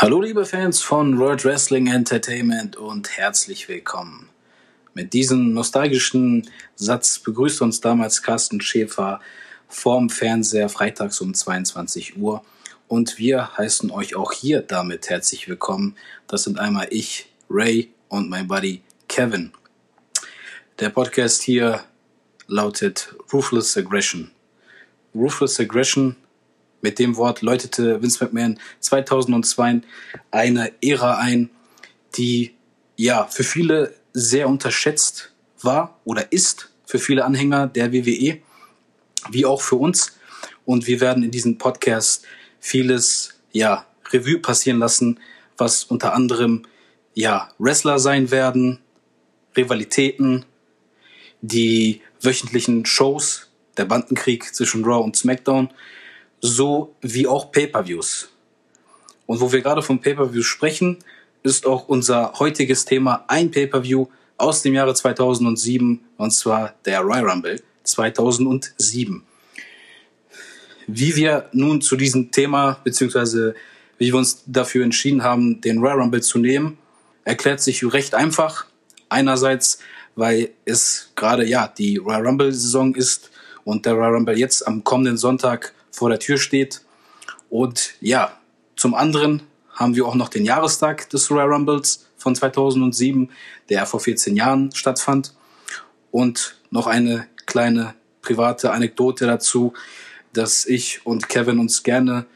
Hallo liebe Fans von World Wrestling Entertainment und herzlich willkommen. Mit diesem nostalgischen Satz begrüßt uns damals Carsten Schäfer vorm Fernseher freitags um 22 Uhr und wir heißen euch auch hier damit herzlich willkommen. Das sind einmal ich, Ray und mein Buddy Kevin. Der Podcast hier lautet Ruthless Aggression. Ruthless Aggression mit dem Wort läutete Vince McMahon 2002 eine Ära ein, die ja für viele sehr unterschätzt war oder ist, für viele Anhänger der WWE, wie auch für uns. Und wir werden in diesem Podcast vieles ja Revue passieren lassen, was unter anderem ja Wrestler sein werden, Rivalitäten, die wöchentlichen Shows, der Bandenkrieg zwischen Raw und SmackDown so wie auch Pay-per-Views. Und wo wir gerade von Pay-per-Views sprechen, ist auch unser heutiges Thema ein Pay-per-View aus dem Jahre 2007 und zwar der Royal Rumble 2007. Wie wir nun zu diesem Thema beziehungsweise wie wir uns dafür entschieden haben, den Royal Rumble zu nehmen, erklärt sich recht einfach. Einerseits, weil es gerade ja die Royal Rumble Saison ist und der Royal Rumble jetzt am kommenden Sonntag vor der Tür steht. Und ja, zum anderen haben wir auch noch den Jahrestag des Royal Rumbles von 2007, der vor 14 Jahren stattfand. Und noch eine kleine private Anekdote dazu, dass ich und Kevin uns gerne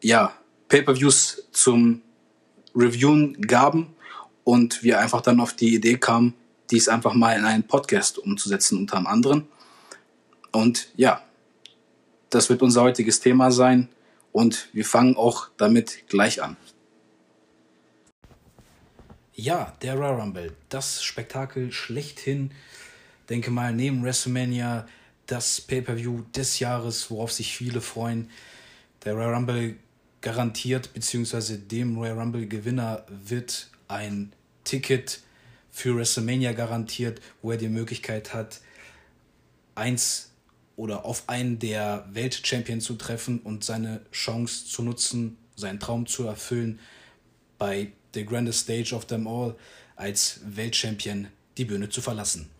ja, Pay-per-Views zum Reviewen gaben und wir einfach dann auf die Idee kamen, dies einfach mal in einen Podcast umzusetzen unter anderem. Und ja, das wird unser heutiges Thema sein und wir fangen auch damit gleich an. Ja, der Royal Rumble, das Spektakel schlechthin. Denke mal, neben WrestleMania das Pay-per-View des Jahres, worauf sich viele freuen. Der Royal Rumble garantiert, beziehungsweise dem Royal Rumble Gewinner wird ein Ticket für WrestleMania garantiert, wo er die Möglichkeit hat, eins oder auf einen der Weltchampions zu treffen und seine Chance zu nutzen, seinen Traum zu erfüllen, bei The Grandest Stage of Them All als Weltchampion die Bühne zu verlassen.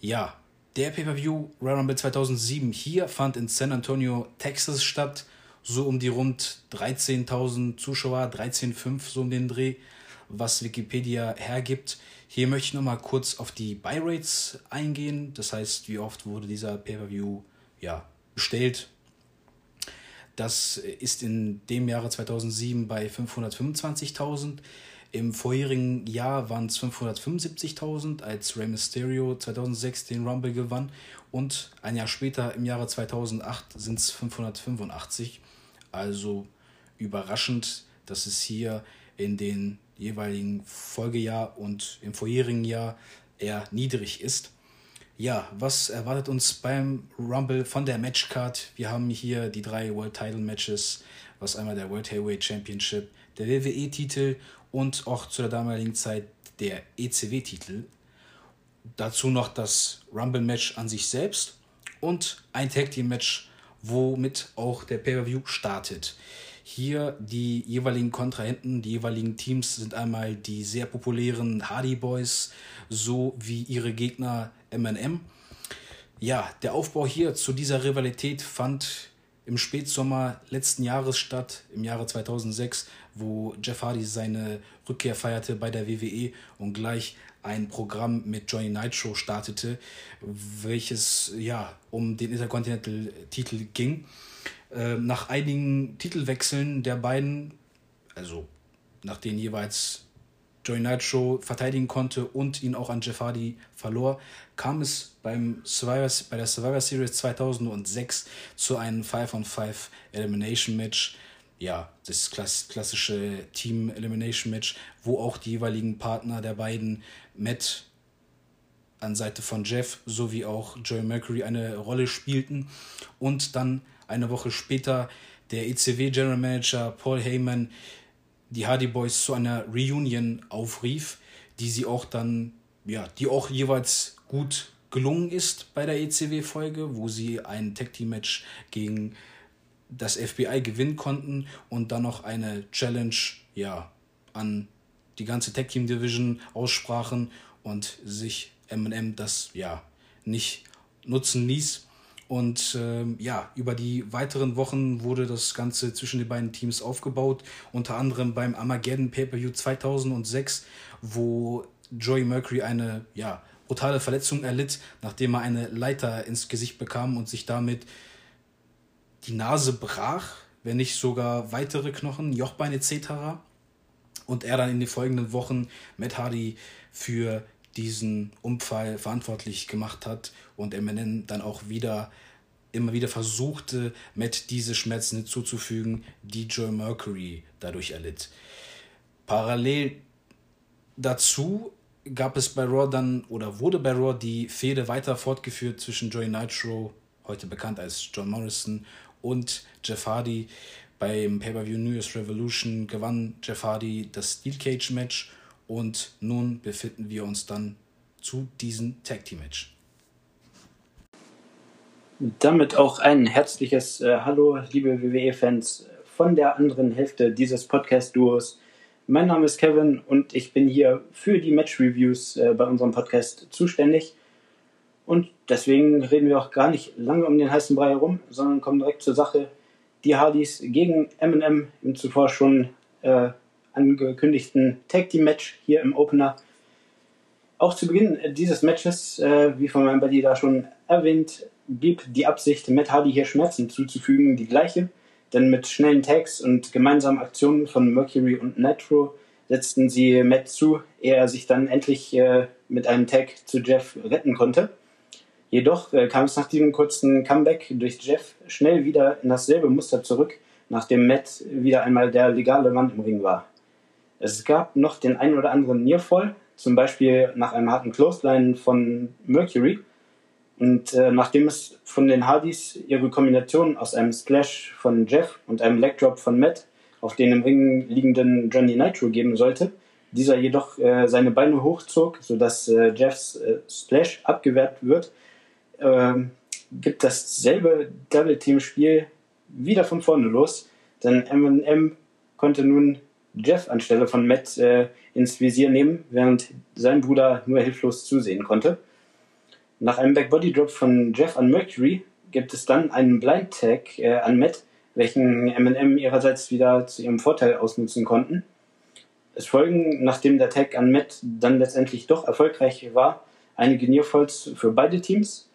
Ja, der Pay-Per-View Royal Rumble 2007 hier fand in San Antonio, Texas statt. So um die rund 13.000 Zuschauer, 13,5 so um den Dreh, was Wikipedia hergibt. Hier möchte ich nochmal kurz auf die Buy-Rates eingehen. Das heißt, wie oft wurde dieser Pay-Per-View ja, bestellt. Das ist in dem Jahre 2007 bei 525.000. Im vorherigen Jahr waren es 575.000, als Rey Mysterio 2006 den Rumble gewann. Und ein Jahr später, im Jahre 2008, sind es 585. Also überraschend, dass es hier in den jeweiligen Folgejahr und im vorherigen Jahr eher niedrig ist. Ja, was erwartet uns beim Rumble von der Matchcard? Wir haben hier die drei World Title Matches, was einmal der World Heavyweight Championship, der WWE-Titel und auch zu der damaligen Zeit der ECW-Titel. Dazu noch das Rumble-Match an sich selbst und ein Tag Team-Match, womit auch der Pay-Per-View startet. Hier die jeweiligen Kontrahenten, die jeweiligen Teams sind einmal die sehr populären Hardy Boys sowie ihre Gegner MM. Ja, der Aufbau hier zu dieser Rivalität fand im Spätsommer letzten Jahres statt, im Jahre 2006, wo Jeff Hardy seine Rückkehr feierte bei der WWE und gleich ein Programm mit Johnny Nitro startete, welches ja um den Intercontinental-Titel ging. Ähm, nach einigen Titelwechseln der beiden, also nach denen jeweils Joey Nitro verteidigen konnte und ihn auch an Jeff Hardy verlor, kam es beim Survivor, bei der Survivor Series 2006 zu einem 5-on-5 Elimination Match. Ja, das klassische Team Elimination Match, wo auch die jeweiligen Partner der beiden, Matt an Seite von Jeff sowie auch Joey Mercury eine Rolle spielten und dann eine Woche später der ECW General Manager Paul Heyman die Hardy Boys zu einer Reunion aufrief, die sie auch dann, ja, die auch jeweils gut gelungen ist bei der ECW-Folge, wo sie ein Tag Team Match gegen das FBI gewinnen konnten und dann noch eine Challenge ja, an die ganze Tag Team Division aussprachen und sich MM das ja nicht nutzen ließ. Und ähm, ja, über die weiteren Wochen wurde das Ganze zwischen den beiden Teams aufgebaut. Unter anderem beim Armageddon Pay-Per-View 2006, wo Joey Mercury eine ja, brutale Verletzung erlitt, nachdem er eine Leiter ins Gesicht bekam und sich damit die Nase brach, wenn nicht sogar weitere Knochen, Jochbein etc. Und er dann in den folgenden Wochen Matt Hardy für diesen Unfall verantwortlich gemacht hat und Eminem dann auch wieder immer wieder versuchte, Matt diese Schmerzen hinzuzufügen, die Joe Mercury dadurch erlitt. Parallel dazu gab es bei Raw dann oder wurde bei Raw die Fehde weiter fortgeführt zwischen Joey Nitro, heute bekannt als John Morrison, und Jeff Hardy. Beim Pay-Per-View New Year's Revolution gewann Jeff Hardy das Steel Cage Match und nun befinden wir uns dann zu diesem Tag Team Match. Damit auch ein herzliches äh, Hallo, liebe WWE-Fans von der anderen Hälfte dieses Podcast-Duos. Mein Name ist Kevin und ich bin hier für die Match-Reviews äh, bei unserem Podcast zuständig. Und deswegen reden wir auch gar nicht lange um den heißen Brei herum, sondern kommen direkt zur Sache. Die Hardys gegen Eminem im zuvor schon äh, angekündigten Tag Team Match hier im Opener. Auch zu Beginn dieses Matches, äh, wie von meinem Buddy da schon erwähnt, blieb die Absicht, Matt Hardy hier Schmerzen zuzufügen, die gleiche. Denn mit schnellen Tags und gemeinsamen Aktionen von Mercury und Nitro setzten sie Matt zu, ehe er sich dann endlich äh, mit einem Tag zu Jeff retten konnte. Jedoch äh, kam es nach diesem kurzen Comeback durch Jeff schnell wieder in dasselbe Muster zurück, nachdem Matt wieder einmal der legale Mann im Ring war. Es gab noch den ein oder anderen Nearfall, zum Beispiel nach einem harten Clothesline von Mercury. Und äh, nachdem es von den Hardys ihre Kombination aus einem Splash von Jeff und einem Leg Drop von Matt auf den im Ring liegenden Johnny Nitro geben sollte, dieser jedoch äh, seine Beine hochzog, sodass äh, Jeffs äh, Splash abgewehrt wird, ähm, gibt dasselbe Double Team Spiel wieder von vorne los, denn M&M konnte nun Jeff anstelle von Matt äh, ins Visier nehmen, während sein Bruder nur hilflos zusehen konnte. Nach einem Backbody Drop von Jeff an Mercury gibt es dann einen Blind Tag äh, an Matt, welchen M&M ihrerseits wieder zu ihrem Vorteil ausnutzen konnten. Es folgen, nachdem der Tag an Matt dann letztendlich doch erfolgreich war, einige Nearfalls für beide Teams.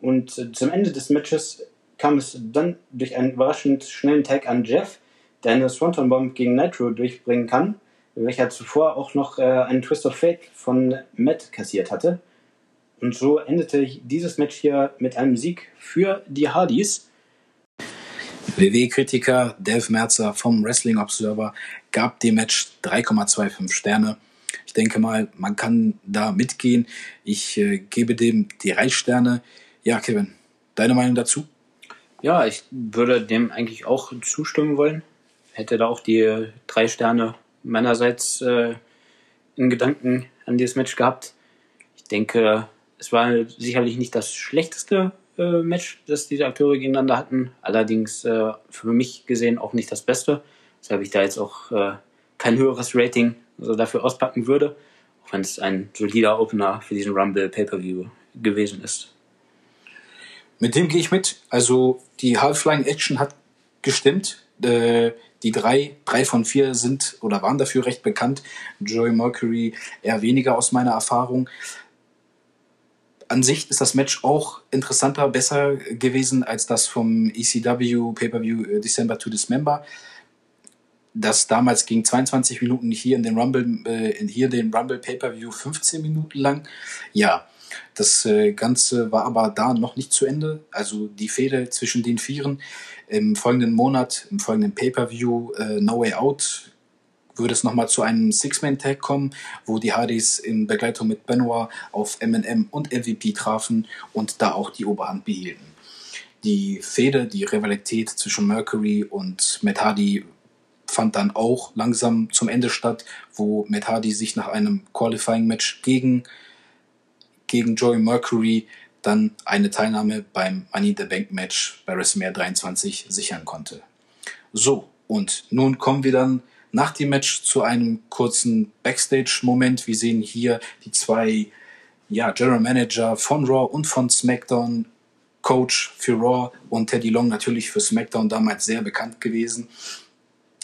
Und äh, zum Ende des Matches kam es dann durch einen überraschend schnellen Tag an Jeff, der eine Swanton Bomb gegen Nitro durchbringen kann, welcher zuvor auch noch äh, einen Twist of Fate von Matt kassiert hatte. Und so endete dieses Match hier mit einem Sieg für die Hardys. WWE-Kritiker Dave Merzer vom Wrestling Observer gab dem Match 3,25 Sterne. Ich denke mal, man kann da mitgehen. Ich äh, gebe dem drei Sterne. Ja, Kevin, deine Meinung dazu? Ja, ich würde dem eigentlich auch zustimmen wollen hätte da auch die drei Sterne meinerseits äh, in Gedanken an dieses Match gehabt. Ich denke, es war sicherlich nicht das schlechteste äh, Match, das diese Akteure gegeneinander hatten. Allerdings äh, für mich gesehen auch nicht das Beste. Weshalb ich da jetzt auch äh, kein höheres Rating also dafür auspacken würde. Auch wenn es ein solider Opener für diesen Rumble Pay-Per-View gewesen ist. Mit dem gehe ich mit. Also die Half-Flying Action hat gestimmt. Äh, die drei, drei von vier sind oder waren dafür recht bekannt. Joey Mercury eher weniger aus meiner Erfahrung. An sich ist das Match auch interessanter, besser gewesen als das vom ECW Pay-Per-View äh, December to Dismember. Das damals ging 22 Minuten hier in den Rumble, äh, hier den Rumble Pay-Per-View 15 Minuten lang. Ja, das äh, Ganze war aber da noch nicht zu Ende. Also die Fehde zwischen den Vieren im folgenden Monat, im folgenden Pay-Per-View äh, No Way Out, würde es nochmal zu einem Six-Man-Tag kommen, wo die Hardys in Begleitung mit Benoit auf M&M und MVP trafen und da auch die Oberhand behielten. Die Fehde, die Rivalität zwischen Mercury und Matt Hardy fand dann auch langsam zum Ende statt, wo Matt Hardy sich nach einem Qualifying-Match gegen, gegen Joey Mercury dann eine Teilnahme beim Money in the Bank Match bei WrestleMania 23 sichern konnte. So, und nun kommen wir dann nach dem Match zu einem kurzen Backstage-Moment. Wir sehen hier die zwei ja, General Manager von Raw und von SmackDown, Coach für Raw und Teddy Long natürlich für SmackDown damals sehr bekannt gewesen.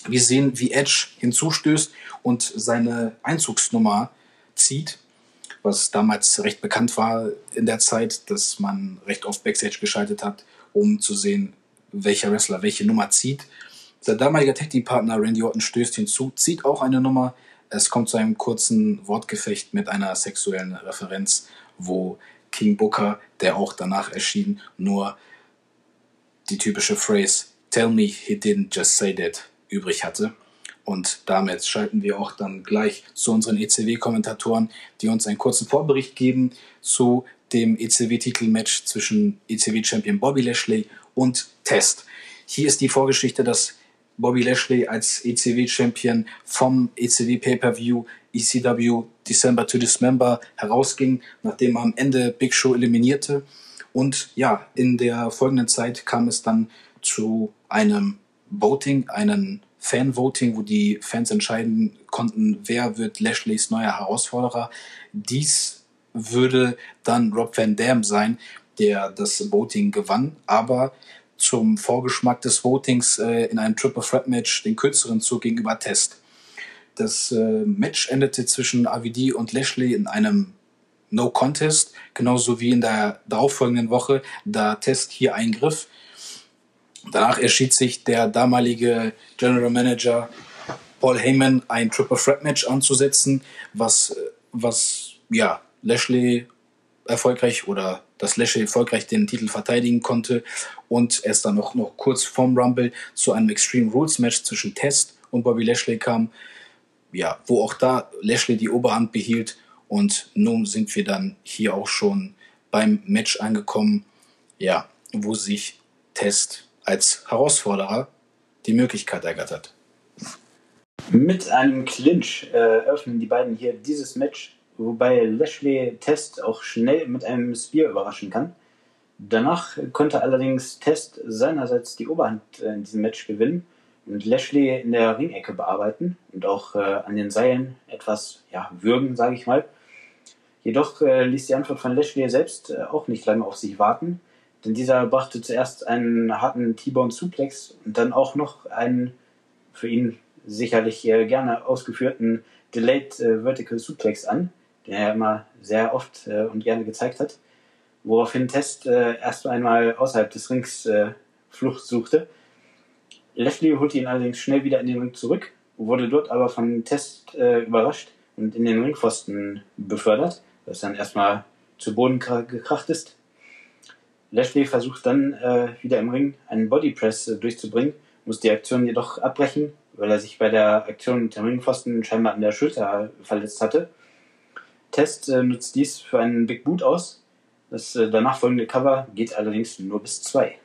Wir sehen, wie Edge hinzustößt und seine Einzugsnummer zieht, was damals recht bekannt war in der Zeit, dass man recht oft Backstage geschaltet hat, um zu sehen, welcher Wrestler welche Nummer zieht. Sein damaliger Tag Team Partner Randy Orton stößt hinzu, zieht auch eine Nummer. Es kommt zu einem kurzen Wortgefecht mit einer sexuellen Referenz, wo King Booker, der auch danach erschien, nur die typische Phrase Tell me he didn't just say that übrig hatte. Und damit schalten wir auch dann gleich zu unseren ECW-Kommentatoren, die uns einen kurzen Vorbericht geben zu dem ECW-Titelmatch zwischen ECW-Champion Bobby Lashley und Test. Hier ist die Vorgeschichte, dass Bobby Lashley als ECW-Champion vom ECW Pay-Per-View ECW December to Dismember herausging, nachdem er am Ende Big Show eliminierte. Und ja, in der folgenden Zeit kam es dann zu einem Voting, einem Fan-Voting, wo die Fans entscheiden konnten, wer wird Lashleys neuer Herausforderer. Dies würde dann Rob Van Dam sein, der das Voting gewann, aber zum Vorgeschmack des Votings äh, in einem Triple Threat Match den kürzeren Zug gegenüber Test. Das äh, Match endete zwischen AVD und Lashley in einem No Contest, genauso wie in der darauffolgenden Woche, da Test hier eingriff. Danach erschied sich der damalige General Manager Paul Heyman ein Triple Threat Match anzusetzen, was, was ja, Lashley erfolgreich oder dass Lashley erfolgreich den Titel verteidigen konnte und es dann noch, noch kurz vorm Rumble zu einem Extreme Rules Match zwischen Test und Bobby Lashley kam, ja, wo auch da Lashley die Oberhand behielt und nun sind wir dann hier auch schon beim Match angekommen, ja, wo sich Test als Herausforderer die Möglichkeit ergattert. Mit einem Clinch äh, öffnen die beiden hier dieses Match wobei Lashley Test auch schnell mit einem Spear überraschen kann. Danach konnte allerdings Test seinerseits die Oberhand in diesem Match gewinnen und Lashley in der Ringecke bearbeiten und auch äh, an den Seilen etwas ja, würgen, sage ich mal. Jedoch äh, ließ die Antwort von Lashley selbst äh, auch nicht lange auf sich warten, denn dieser brachte zuerst einen harten T-Bone Suplex und dann auch noch einen für ihn sicherlich äh, gerne ausgeführten Delayed äh, Vertical Suplex an den er immer sehr oft äh, und gerne gezeigt hat. Woraufhin Test erst einmal außerhalb des Rings Flucht suchte. Lashley holte ihn allerdings schnell wieder in den Ring zurück, wurde dort aber von Test überrascht und in den Ringpfosten befördert, was dann erstmal zu Boden gekracht ist. Lashley versucht dann äh, wieder im Ring einen Bodypress äh, durchzubringen, muss die Aktion jedoch abbrechen, weil er sich bei der Aktion mit dem Ringpfosten scheinbar an der Schulter verletzt hatte. Test äh, nutzt dies für einen Big Boot aus. Das äh, danach folgende Cover geht allerdings nur bis zwei.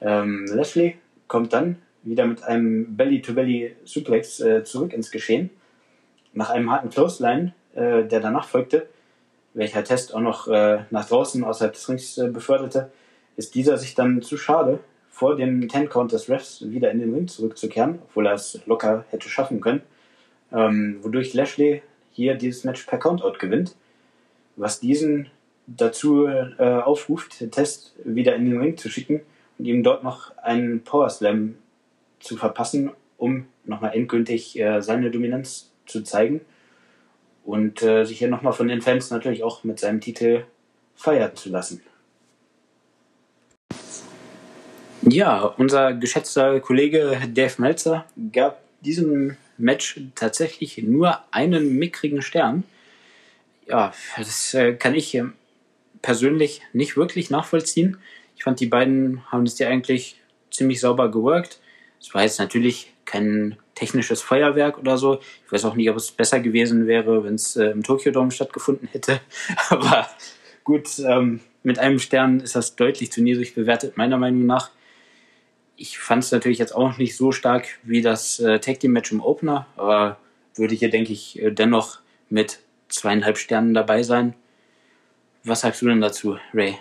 Ähm, Lashley kommt dann wieder mit einem Belly-to-Belly-Suplex äh, zurück ins Geschehen. Nach einem harten Clothesline, äh, der danach folgte, welcher Test auch noch äh, nach draußen außerhalb des Rings äh, beförderte, ist dieser sich dann zu schade, vor dem Ten Count des Refs wieder in den Ring zurückzukehren, obwohl er es locker hätte schaffen können, ähm, wodurch Lashley hier dieses Match per Countout gewinnt, was diesen dazu äh, aufruft, den Test wieder in den Ring zu schicken und ihm dort noch einen Power Slam zu verpassen, um nochmal endgültig äh, seine Dominanz zu zeigen und äh, sich hier nochmal von den Fans natürlich auch mit seinem Titel feiern zu lassen. Ja, unser geschätzter Kollege Dave Meltzer gab diesem Match tatsächlich nur einen mickrigen Stern. Ja, das äh, kann ich äh, persönlich nicht wirklich nachvollziehen. Ich fand, die beiden haben es ja eigentlich ziemlich sauber geworkt. Es war jetzt natürlich kein technisches Feuerwerk oder so. Ich weiß auch nicht, ob es besser gewesen wäre, wenn es äh, im Tokyo Dome stattgefunden hätte. Aber gut, ähm, mit einem Stern ist das deutlich zu niedrig bewertet, meiner Meinung nach ich fand es natürlich jetzt auch nicht so stark wie das äh, Tag Team Match im Opener, aber würde hier, denke ich, äh, dennoch mit zweieinhalb Sternen dabei sein. Was sagst du denn dazu, Ray?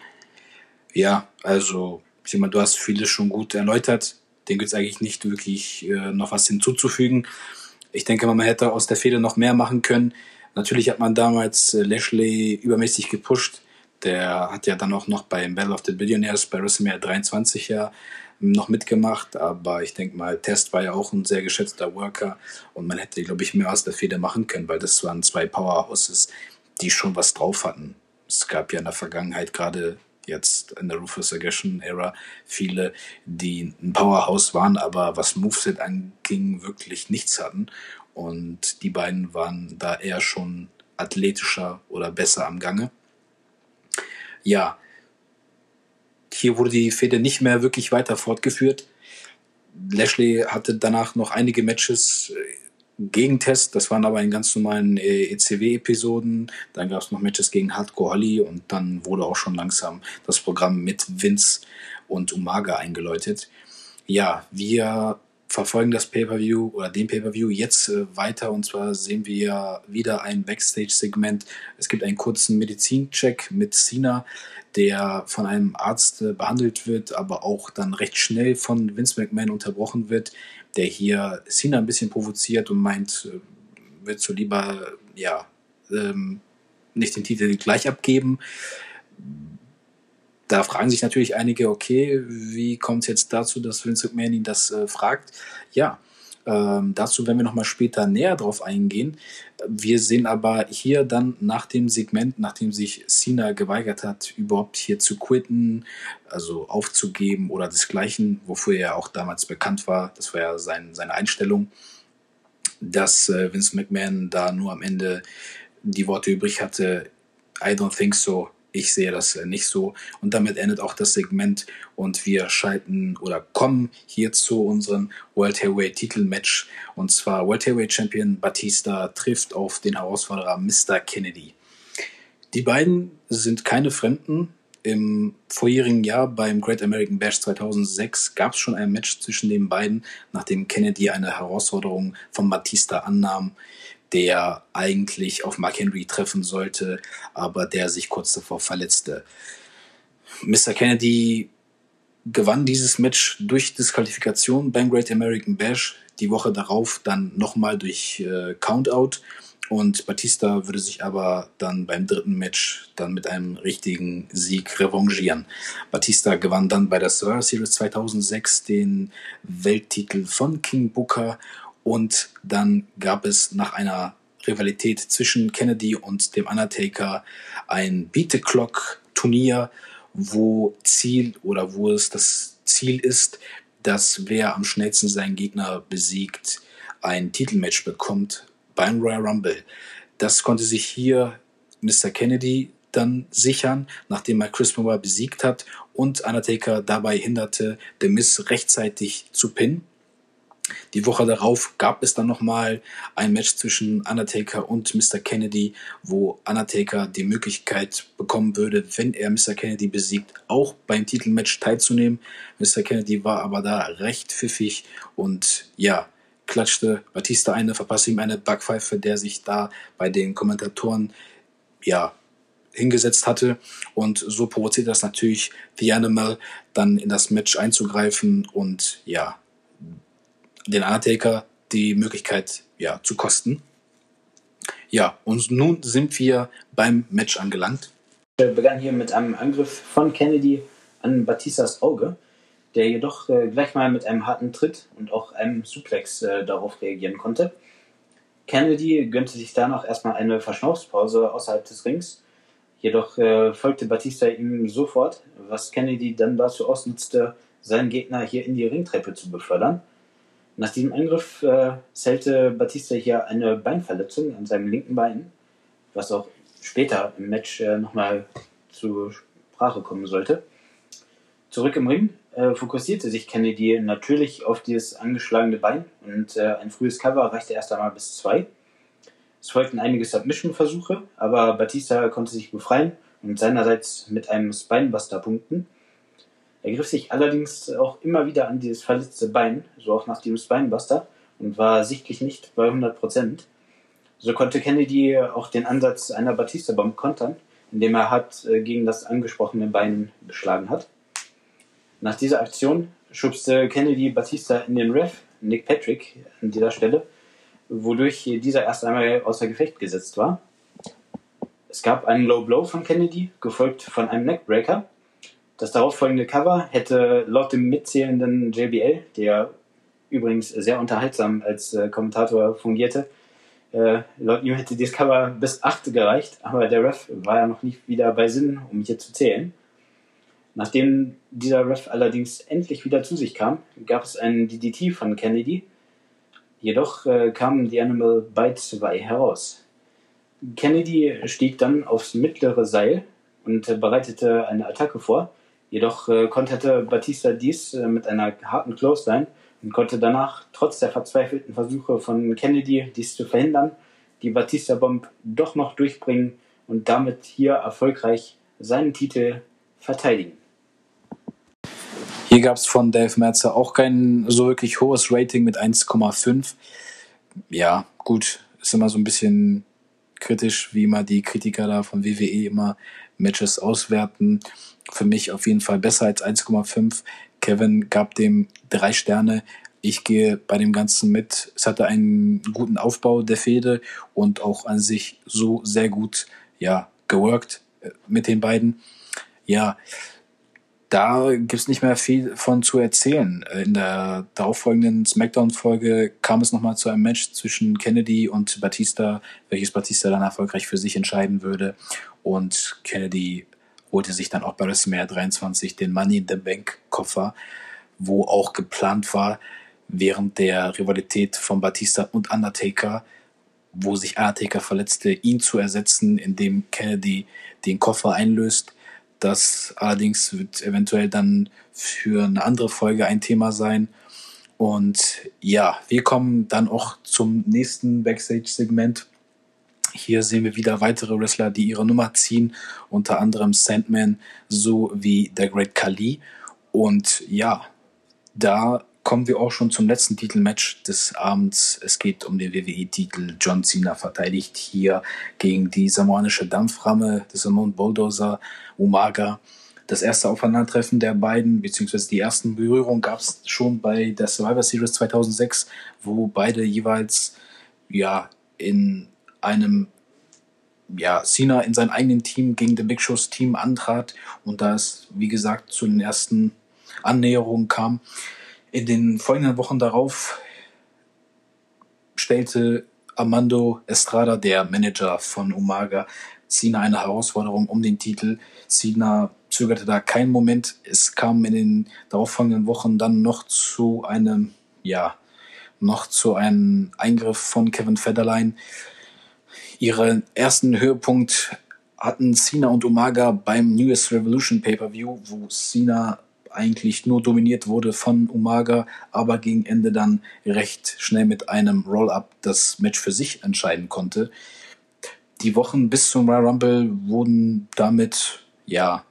Ja, also, mal, du hast vieles schon gut erläutert. Dem gibt es eigentlich nicht wirklich äh, noch was hinzuzufügen. Ich denke mal, man hätte aus der Fehde noch mehr machen können. Natürlich hat man damals äh, Lashley übermäßig gepusht. Der hat ja dann auch noch beim Battle of the Billionaires bei WrestleMania 23 ja noch mitgemacht, aber ich denke mal, Test war ja auch ein sehr geschätzter Worker und man hätte, glaube ich, mehr aus der Feder machen können, weil das waren zwei Powerhouses, die schon was drauf hatten. Es gab ja in der Vergangenheit gerade jetzt in der Rufus Aggression Era viele, die ein Powerhouse waren, aber was Moveset anging, wirklich nichts hatten. Und die beiden waren da eher schon athletischer oder besser am Gange. Ja, hier wurde die Fehde nicht mehr wirklich weiter fortgeführt. Lashley hatte danach noch einige Matches äh, gegen Test, das waren aber in ganz normalen ECW-Episoden. Dann gab es noch Matches gegen Hardcore Holly und dann wurde auch schon langsam das Programm mit Vince und Umaga eingeläutet. Ja, wir verfolgen das Pay-per-View oder den Pay-per-View jetzt äh, weiter und zwar sehen wir wieder ein Backstage-Segment. Es gibt einen kurzen Medizincheck mit Cena, der von einem Arzt äh, behandelt wird, aber auch dann recht schnell von Vince McMahon unterbrochen wird, der hier Cena ein bisschen provoziert und meint, äh, wird so lieber ja ähm, nicht den Titel gleich abgeben da fragen sich natürlich einige, okay, wie kommt es jetzt dazu, dass Vince McMahon ihn das äh, fragt? Ja, ähm, dazu werden wir nochmal später näher drauf eingehen. Wir sehen aber hier dann nach dem Segment, nachdem sich Cena geweigert hat, überhaupt hier zu quitten, also aufzugeben oder desgleichen, wofür er auch damals bekannt war, das war ja sein, seine Einstellung, dass äh, Vince McMahon da nur am Ende die Worte übrig hatte, I don't think so, ich sehe das äh, nicht so. Und damit endet auch das Segment und wir schalten oder kommen hier zu unserem World Heavyweight Titelmatch. Und zwar World Heavyweight Champion Batista trifft auf den Herausforderer Mr. Kennedy. Die beiden sind keine Fremden. Im vorherigen Jahr beim Great American Bash 2006 gab es schon ein Match zwischen den beiden, nachdem Kennedy eine Herausforderung von Batista annahm der eigentlich auf Mark Henry treffen sollte, aber der sich kurz davor verletzte. Mr. Kennedy gewann dieses Match durch Disqualifikation beim Great American Bash. Die Woche darauf dann nochmal durch äh, Countout. Und Batista würde sich aber dann beim dritten Match dann mit einem richtigen Sieg revanchieren. Batista gewann dann bei der Survivor Series 2006 den Welttitel von King Booker und dann gab es nach einer Rivalität zwischen Kennedy und dem Undertaker ein Beat the Clock Turnier, wo Ziel oder wo es das Ziel ist, dass wer am schnellsten seinen Gegner besiegt, ein Titelmatch bekommt beim Royal Rumble. Das konnte sich hier Mr. Kennedy dann sichern, nachdem er Chris Benoit besiegt hat und Undertaker dabei hinderte, The Miz rechtzeitig zu pinnen. Die Woche darauf gab es dann nochmal ein Match zwischen Undertaker und Mr. Kennedy, wo Undertaker die Möglichkeit bekommen würde, wenn er Mr. Kennedy besiegt, auch beim Titelmatch teilzunehmen. Mr. Kennedy war aber da recht pfiffig und ja, klatschte Batista eine, verpasste ihm eine Backpfeife, der sich da bei den Kommentatoren ja hingesetzt hatte. Und so provoziert das natürlich The Animal dann in das Match einzugreifen und ja, den Undertaker die Möglichkeit ja, zu kosten. Ja, und nun sind wir beim Match angelangt. Wir begannen hier mit einem Angriff von Kennedy an Batistas Auge, der jedoch äh, gleich mal mit einem harten Tritt und auch einem Suplex äh, darauf reagieren konnte. Kennedy gönnte sich danach erstmal eine Verschnaufspause außerhalb des Rings, jedoch äh, folgte Batista ihm sofort, was Kennedy dann dazu ausnutzte, seinen Gegner hier in die Ringtreppe zu befördern. Nach diesem Angriff äh, zählte Batista hier eine Beinverletzung an seinem linken Bein, was auch später im Match äh, nochmal zur Sprache kommen sollte. Zurück im Ring äh, fokussierte sich Kennedy natürlich auf dieses angeschlagene Bein und äh, ein frühes Cover reichte erst einmal bis zwei. Es folgten einige Submission-Versuche, aber Batista konnte sich befreien und seinerseits mit einem Spinebuster punkten. Er griff sich allerdings auch immer wieder an dieses verletzte Bein, so auch nach dem Spinebuster, und war sichtlich nicht bei 100%. So konnte Kennedy auch den Ansatz einer Batista-Bomb kontern, indem er hart äh, gegen das angesprochene Bein geschlagen hat. Nach dieser Aktion schubste Kennedy Batista in den Ref, Nick Patrick, an dieser Stelle, wodurch dieser erst einmal außer Gefecht gesetzt war. Es gab einen Low Blow von Kennedy, gefolgt von einem Neckbreaker. Das darauffolgende Cover hätte laut dem mitzählenden JBL, der übrigens sehr unterhaltsam als äh, Kommentator fungierte, äh, laut ihm hätte dieses Cover bis 8 gereicht, aber der Ref war ja noch nicht wieder bei Sinn, um hier zu zählen. Nachdem dieser Ref allerdings endlich wieder zu sich kam, gab es einen DDT von Kennedy. Jedoch äh, kam die Animal Bite 2 heraus. Kennedy stieg dann aufs mittlere Seil und bereitete eine Attacke vor. Jedoch äh, konterte Batista dies äh, mit einer harten Clothesline und konnte danach, trotz der verzweifelten Versuche von Kennedy, dies zu verhindern, die Batista-Bomb doch noch durchbringen und damit hier erfolgreich seinen Titel verteidigen. Hier gab es von Dave Merzer auch kein so wirklich hohes Rating mit 1,5. Ja, gut, ist immer so ein bisschen kritisch, wie immer die Kritiker da von WWE immer Matches auswerten. Für mich auf jeden Fall besser als 1,5. Kevin gab dem drei Sterne. Ich gehe bei dem Ganzen mit. Es hatte einen guten Aufbau der Fehde und auch an sich so sehr gut, ja, geworkt äh, mit den beiden. Ja, da gibt's nicht mehr viel von zu erzählen. Äh, in der darauffolgenden SmackDown-Folge kam es nochmal zu einem Match zwischen Kennedy und Batista, welches Batista dann erfolgreich für sich entscheiden würde. Und Kennedy holte sich dann auch bei WrestleMania 23 den Money in the Bank Koffer, wo auch geplant war, während der Rivalität von Batista und Undertaker, wo sich Undertaker verletzte, ihn zu ersetzen, indem Kennedy den Koffer einlöst das allerdings wird eventuell dann für eine andere Folge ein Thema sein. Und ja, wir kommen dann auch zum nächsten Backstage-Segment. Hier sehen wir wieder weitere Wrestler, die ihre Nummer ziehen, unter anderem Sandman sowie der Great Khali. Und ja, da kommen wir auch schon zum letzten Titelmatch des Abends. Es geht um den WWE-Titel. John Cena verteidigt hier gegen die samoanische Dampframme des Simone Bulldozer Umaga. Das erste Aufeinandertreffen der beiden, beziehungsweise die ersten Berührungen gab es schon bei der Survivor Series 2006, wo beide jeweils ja in einem ja, Cena in seinem eigenen Team gegen den Big Show's Team antrat und da es, wie gesagt, zu den ersten Annäherungen kam. In den folgenden Wochen darauf stellte Armando Estrada, der Manager von Umaga, Cena eine Herausforderung um den Titel. Cena zögerte da keinen Moment. Es kam in den darauffolgenden Wochen dann noch zu einem, ja, noch zu einem Eingriff von Kevin Federline. Ihren ersten Höhepunkt hatten Cena und Umaga beim Newest Revolution Pay-Per-View, wo Cena eigentlich nur dominiert wurde von Umaga, aber gegen Ende dann recht schnell mit einem Roll-Up das Match für sich entscheiden konnte. Die Wochen bis zum Royal Rumble wurden damit, ja,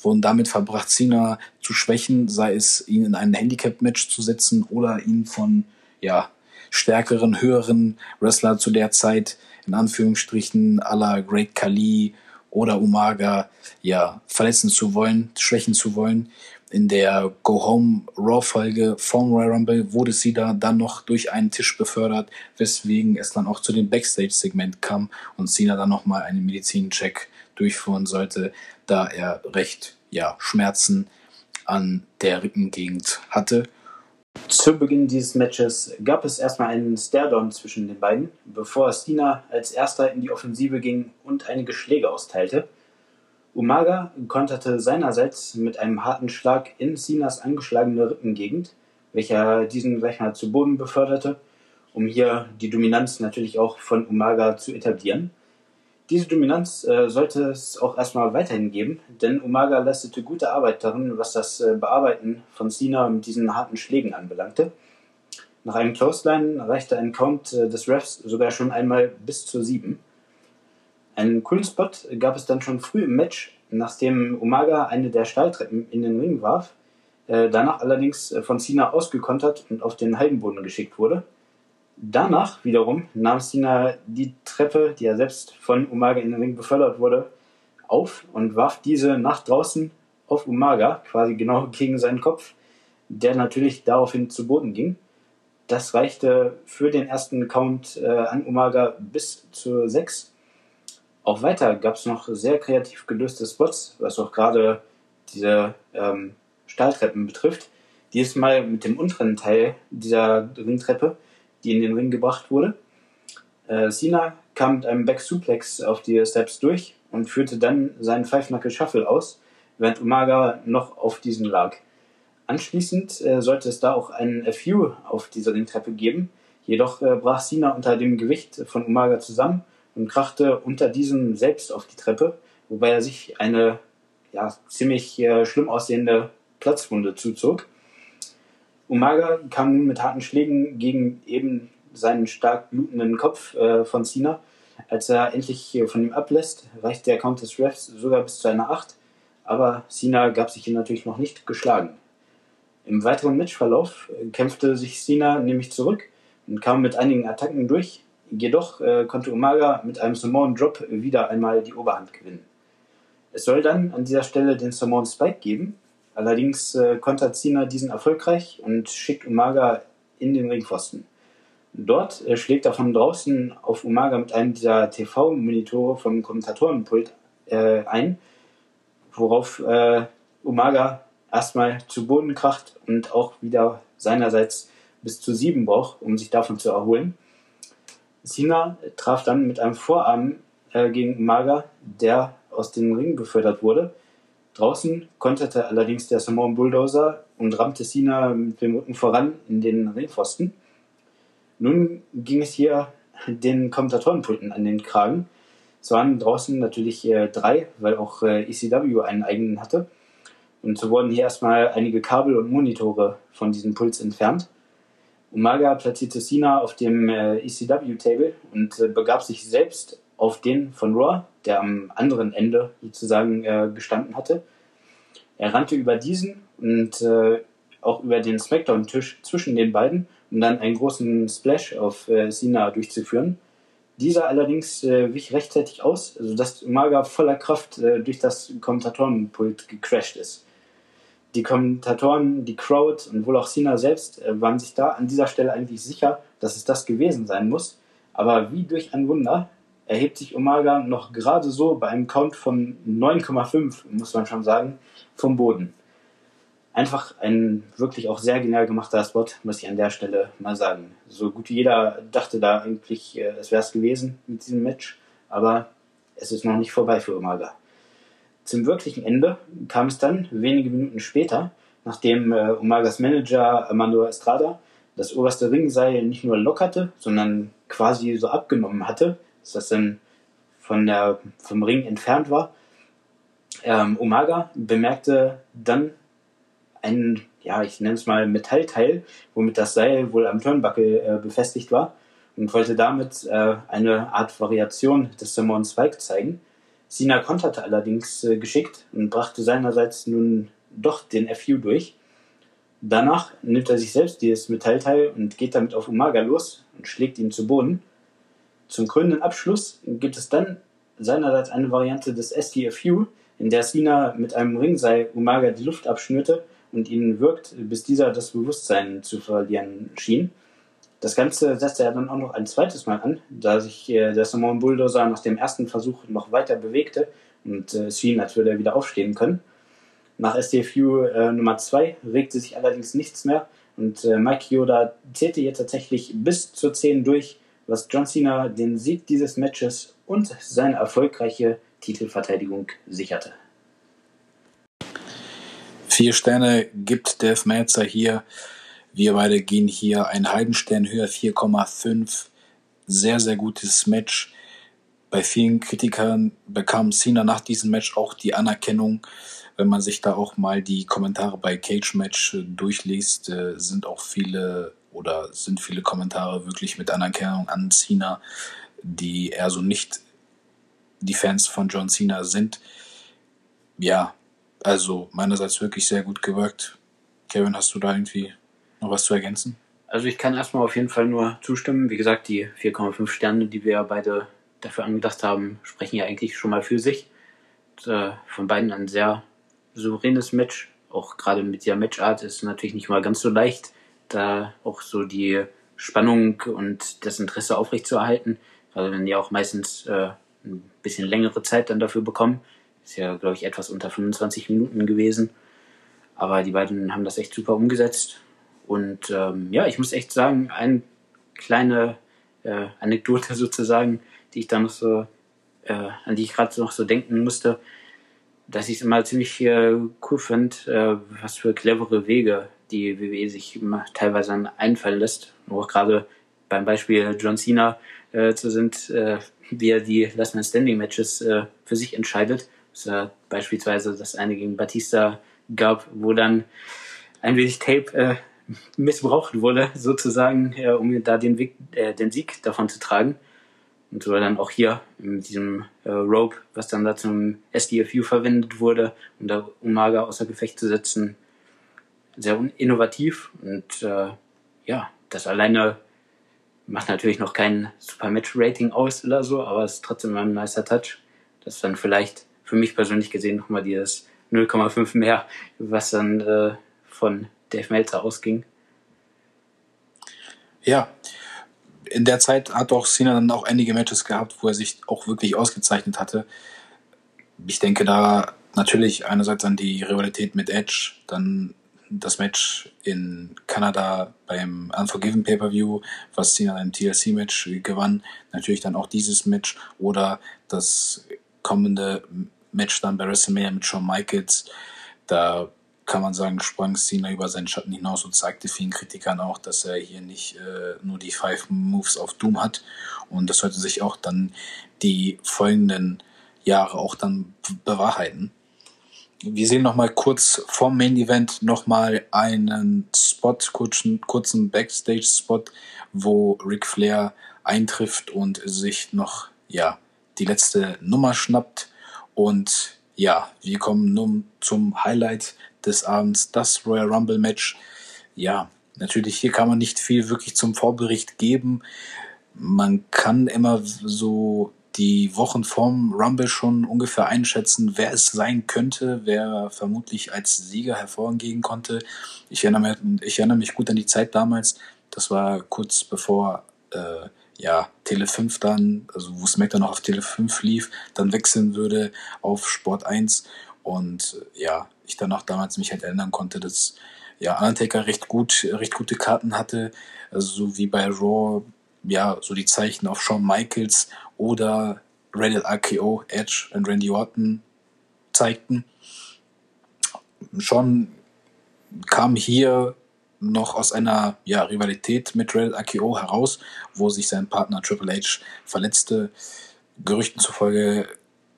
wurden damit verbracht, Cena zu schwächen, sei es ihn in ein Handicap-Match zu setzen oder ihn von, ja, stärkeren, höheren Wrestler zu der Zeit, in Anführungsstrichen, la Great Khali oder Umaga, ja, verletzen zu wollen, schwächen zu wollen in der Go Home Raw Folge vom Royal Rumble wurde sie da dann noch durch einen Tisch befördert, weswegen es dann auch zu dem Backstage-Segment kam und Cena dann nochmal einen Medizincheck durchführen sollte, da er recht, ja, Schmerzen an der Rippengegend hatte. Zu Beginn dieses Matches gab es erstmal einen Stare-Down zwischen den beiden, bevor Cena als erster in die Offensive ging und einige Schläge austeilte. Umaga konterte seinerseits mit einem harten Schlag in Cenas angeschlagene Rippengegend, welcher diesen gleich mal zu Boden beförderte, um hier die Dominanz natürlich auch von Umaga zu etablieren. Diese Dominanz äh, sollte es auch erstmal weiterhin geben, denn Umaga leistete gute Arbeit darin, was das äh, Bearbeiten von Cena mit diesen harten Schlägen anbelangte. Nach einem Clothesline reichte ein Count äh, des Refs sogar schon einmal bis zur 7. Einen coolen Spot gab es dann schon früh im Match, nachdem Umaga eine der Stahltreppen in den Ring warf, äh, danach allerdings äh, von Cena ausgekontert und auf den Hallenboden geschickt wurde. Danach wiederum nahm Cena die Treppe, die er selbst von Umaga in den Ring befördert wurde, auf und warf diese nach draußen auf Umaga, quasi genau gegen seinen Kopf, der natürlich daraufhin zu Boden ging. Das reichte für den ersten Count äh, an Umaga bis zur 6. Auch weiter gab es noch sehr kreativ gelöste Spots, was auch gerade diese ähm, Stahltreppen betrifft. Dieses Mal mit dem unteren Teil dieser Ringtreppe, die in den Ring gebracht wurde. Äh, Cena kam mit einem Back Suplex auf die Steps durch und führte dann seinen Five Shuffle aus, während Umaga noch auf diesen lag. Anschließend äh, sollte es da auch einen FU auf dieser Ringtreppe geben, jedoch äh, brach Cena unter dem Gewicht von Umaga zusammen und krachte unter diesem selbst auf die Treppe, wobei er sich eine ja, ziemlich äh, schlimm aussehende Platzwunde zuzog. Umaga kam nun mit harten Schlägen gegen eben seinen stark blutenden Kopf äh, von Cena. Als er endlich von ihm ablässt, reicht der Count des Refs sogar bis zu einer 8, aber Cena gab sich hier natürlich noch nicht geschlagen. Im weiteren Matchverlauf kämpfte sich Cena nämlich zurück und kam mit einigen Attacken durch, jedoch äh, konnte Umaga mit einem Samoan Drop wieder einmal die Oberhand gewinnen. Es soll dann an dieser Stelle den Samoan Spike geben, allerdings äh, kontert Cena diesen erfolgreich und schickt Umaga in den Ringpfosten. Dort äh, schlägt er von draußen auf Umaga mit einem dieser TV-Monitore vom Kommentatorenpult äh, ein, worauf äh, Umaga erstmal zu Boden kracht und auch wieder seinerseits bis zu sieben braucht, um sich davon zu erholen. Cena traf dann mit einem Vorarm äh, gegen Umaga, der aus dem Ring befördert wurde. Draußen konterte allerdings der Samoan Bulldozer und rammte Cena mit dem Rücken voran in den Ringpfosten. Nun ging es hier den Kommentatorenpulten an den Kragen. Es waren draußen natürlich äh, drei, weil auch äh, ECW einen eigenen hatte. Und so wurden hier erstmal einige Kabel und Monitore von diesem Puls entfernt. Umaga platzierte Cena auf dem äh, ECW-Table und äh, begab sich selbst auf den von Raw, der am anderen Ende sozusagen äh, gestanden hatte. Er rannte über diesen und äh, auch über den Smackdown-Tisch zwischen den beiden um dann einen großen Splash auf äh, Sina durchzuführen. Dieser allerdings äh, wich rechtzeitig aus, sodass Umaga voller Kraft äh, durch das Kommentatorenpult gecrashed ist. Die Kommentatoren, die Crowd und wohl auch Cena selbst äh, waren sich da an dieser Stelle eigentlich sicher, dass es das gewesen sein muss. Aber wie durch ein Wunder erhebt sich Umaga noch gerade so bei einem Count von 9,5, muss man schon sagen, vom Boden einfach ein wirklich auch sehr genial gemachter Spot, muss ich an der Stelle mal sagen. So gut wie jeder dachte da eigentlich, äh, es wäre es gewesen mit diesem Match, aber es ist noch nicht vorbei für Umaga. Zum wirklichen Ende kam es dann wenige Minuten später, nachdem äh, Umagas Manager Armando Estrada das oberste Ringseil nicht nur lockerte, sondern quasi so abgenommen hatte, dass das dann von der, vom Ring entfernt war. Ähm, Umaga bemerkte dann ein, ja, ich nenne es mal Metallteil, womit das Seil wohl am Turnbuckle äh, befestigt war und wollte damit äh, eine Art Variation des Samoan Spike zeigen. Sina konterte allerdings äh, geschickt und brachte seinerseits nun doch den FU durch. Danach nimmt er sich selbst dieses Metallteil und geht damit auf Umaga los und schlägt ihn zu Boden. Zum krönenden Abschluss gibt es dann seinerseits eine Variante des STFU, in der Sina mit einem Ringseil Umaga die Luft abschnürte und ihn wirkt, bis dieser das Bewusstsein zu verlieren schien. Das Ganze setzte er dann auch noch ein zweites Mal an, da sich äh, der Samoan Bulldozer nach dem ersten Versuch noch weiter bewegte und äh, schien, als würde er wieder aufstehen können. Nach STFU äh, Nummer 2 regte sich allerdings nichts mehr und äh, Mike Yoda zählte hier tatsächlich bis zur 10 durch, was John Cena den Sieg dieses Matches und seine erfolgreiche Titelverteidigung sicherte. Vier Sterne gibt Death Meltzer hier. Wir beide gehen hier einen halben Stern höher, 4,5. Sehr, sehr gutes Match. Bei vielen Kritikern bekam Cena nach diesem Match auch die Anerkennung. Wenn man sich da auch mal die Kommentare bei Cage Match durchliest, äh, sind auch viele oder sind viele Kommentare wirklich mit Anerkennung an Cena, die eher so nicht die Fans von John Cena sind. Ja, also meinerseits wirklich sehr gut gewirkt. Kevin, hast du da irgendwie noch was zu ergänzen? Also ich kann erstmal auf jeden Fall nur zustimmen. Wie gesagt, die 4,5 Sterne, die wir beide dafür angedacht haben, sprechen ja eigentlich schon mal für sich. Äh, von beiden ein sehr souveränes Match. Auch gerade mit der Matchart ist natürlich nicht mal ganz so leicht, da auch so die Spannung und das Interesse aufrechtzuerhalten. Also wenn die auch meistens äh, ein bisschen längere Zeit dann dafür bekommen. Ist ja, glaube ich, etwas unter 25 Minuten gewesen. Aber die beiden haben das echt super umgesetzt. Und ähm, ja, ich muss echt sagen, eine kleine äh, Anekdote sozusagen, die ich da noch so, äh, an die ich gerade noch so denken musste, dass ich es immer ziemlich äh, cool finde, äh, was für clevere Wege die WWE sich teilweise einfallen lässt. Auch gerade beim Beispiel John Cena äh, zu sind, äh, wie er die Last Man Standing Matches äh, für sich entscheidet. Das äh, beispielsweise das eine gegen Batista gab, wo dann ein wenig Tape äh, missbraucht wurde, sozusagen, äh, um da den, Weg, äh, den Sieg davon zu tragen. Und so dann auch hier in diesem äh, Rope, was dann da zum SDFU verwendet wurde, um da Umaga außer Gefecht zu setzen, sehr innovativ. Und äh, ja, das alleine macht natürlich noch kein Super Match Rating aus oder so, aber es ist trotzdem ein nicer Touch. Das ist dann vielleicht für mich persönlich gesehen nochmal dieses 0,5 mehr, was dann äh, von Dave Meltzer ausging. Ja, in der Zeit hat auch Cena dann auch einige Matches gehabt, wo er sich auch wirklich ausgezeichnet hatte. Ich denke da natürlich einerseits an die Rivalität mit Edge, dann das Match in Kanada beim Unforgiven Pay-Per-View, was Cena im TLC-Match gewann. Natürlich dann auch dieses Match oder das kommende Match dann bei WrestleMania mit Shawn Michaels. Da kann man sagen, sprang Cena über seinen Schatten hinaus und zeigte vielen Kritikern auch, dass er hier nicht äh, nur die Five Moves auf Doom hat. Und das sollte sich auch dann die folgenden Jahre auch dann bewahrheiten. Wir sehen noch mal kurz vom Main Event noch mal einen Spot, kurzen, kurzen Backstage-Spot, wo Ric Flair eintrifft und sich noch ja die letzte Nummer schnappt. Und ja, wir kommen nun zum Highlight des Abends, das Royal Rumble Match. Ja, natürlich hier kann man nicht viel wirklich zum Vorbericht geben. Man kann immer so die Wochen vorm Rumble schon ungefähr einschätzen, wer es sein könnte, wer vermutlich als Sieger hervorgehen konnte. Ich erinnere, mich, ich erinnere mich gut an die Zeit damals. Das war kurz bevor äh, ja, Tele 5 dann, also wo SmackDown noch auf Tele 5 lief, dann wechseln würde auf Sport 1 und ja, ich dann auch damals mich halt erinnern konnte, dass ja Undertaker recht gut, recht gute Karten hatte, also so wie bei Raw, ja, so die Zeichen auf Shawn Michaels oder Reddit RKO, Edge und Randy Orton zeigten. Schon kam hier noch aus einer ja, Rivalität mit Reddit RKO heraus, wo sich sein Partner Triple H verletzte. Gerüchten zufolge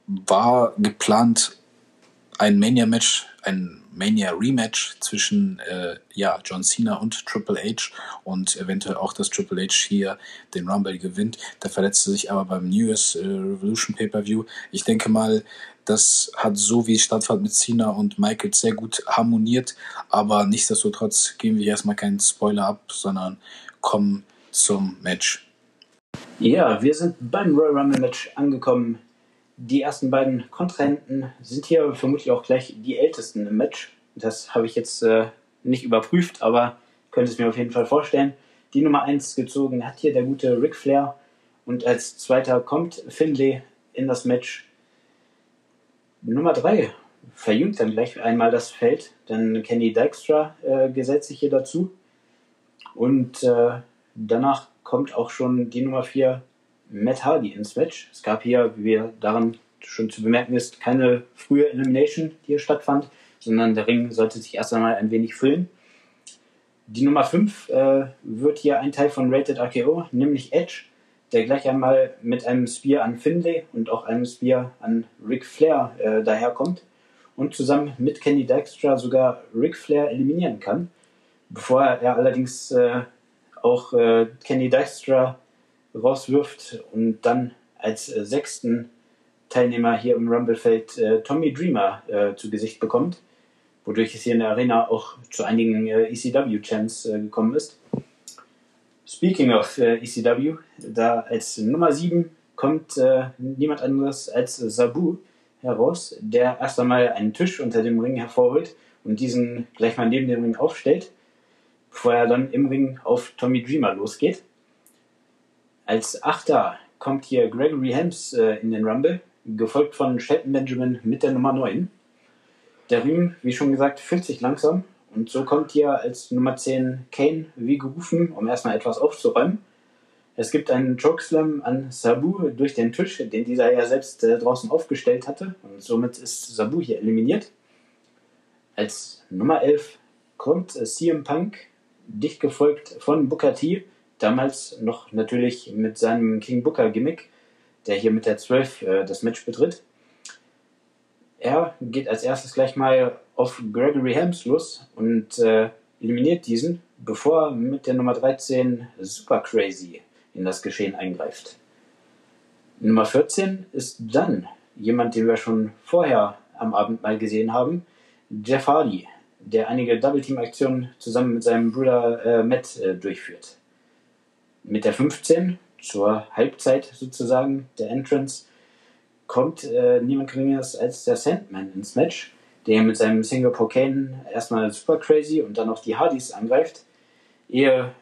war geplant ein Mania-Match, ein Mania-Rematch zwischen äh, ja, John Cena und Triple H und eventuell auch, dass Triple H hier den Rumble gewinnt. Der verletzte sich aber beim Newest äh, Revolution Pay-Per-View. Ich denke mal, das hat so wie es stattfand mit Cena und Michael sehr gut harmoniert, aber nichtsdestotrotz geben wir erstmal keinen Spoiler ab, sondern kommen zum Match. Ja, wir sind beim Royal Rumble Match angekommen. Die ersten beiden Kontrahenten sind hier vermutlich auch gleich die ältesten im Match. Das habe ich jetzt äh, nicht überprüft, aber könnte es mir auf jeden Fall vorstellen. Die Nummer 1 gezogen hat hier der gute Ric Flair und als zweiter kommt Finlay in das Match. Nummer 3 verjüngt dann gleich einmal das Feld, dann Kenny Dykstra äh, gesetzt sich hier dazu und äh, danach kommt auch schon die Nummer 4 Matt Hardy ins Match. Es gab hier, wie wir daran schon zu bemerken ist, keine frühe Elimination, die hier stattfand, sondern der Ring sollte sich erst einmal ein wenig füllen. Die Nummer 5 äh, wird hier ein Teil von Rated RKO, nämlich Edge, der gleich einmal mit einem Spear an Finlay und auch einem Spear an Ric Flair äh, daherkommt und zusammen mit Kenny Dykstra sogar Ric Flair eliminieren kann, bevor er allerdings äh, auch äh, Kenny Dykstra rauswirft und dann als äh, sechsten Teilnehmer hier im Rumblefeld äh, Tommy Dreamer äh, zu Gesicht bekommt, wodurch es hier in der Arena auch zu einigen äh, ECW-Champs äh, gekommen ist. Speaking of äh, ECW, da als Nummer 7 kommt niemand anderes als Sabu, heraus, der erst einmal einen Tisch unter dem Ring hervorholt und diesen gleich mal neben dem Ring aufstellt, bevor er dann im Ring auf Tommy Dreamer losgeht. Als Achter kommt hier Gregory Helms äh, in den Rumble, gefolgt von Shelton Benjamin mit der Nummer 9. Der Ring, wie schon gesagt, füllt sich langsam und so kommt hier als Nummer 10 Kane wie gerufen, um erstmal etwas aufzuräumen. Es gibt einen Chokeslam an Sabu durch den Tisch, den dieser ja selbst äh, draußen aufgestellt hatte. Und somit ist Sabu hier eliminiert. Als Nummer 11 kommt äh, CM Punk, dicht gefolgt von Booker T, damals noch natürlich mit seinem King Booker Gimmick, der hier mit der 12 äh, das Match betritt. Er geht als erstes gleich mal auf Gregory Helms los und äh, eliminiert diesen, bevor er mit der Nummer 13 Super Crazy in das Geschehen eingreift. Nummer 14 ist dann jemand, den wir schon vorher am Abend mal gesehen haben, Jeff Hardy, der einige Double-Team-Aktionen zusammen mit seinem Bruder äh, Matt äh, durchführt. Mit der 15, zur Halbzeit sozusagen der Entrance, kommt äh, niemand geringeres als der Sandman ins Match, der mit seinem Singapore Kane erstmal super crazy und dann auch die Hardys angreift, ehe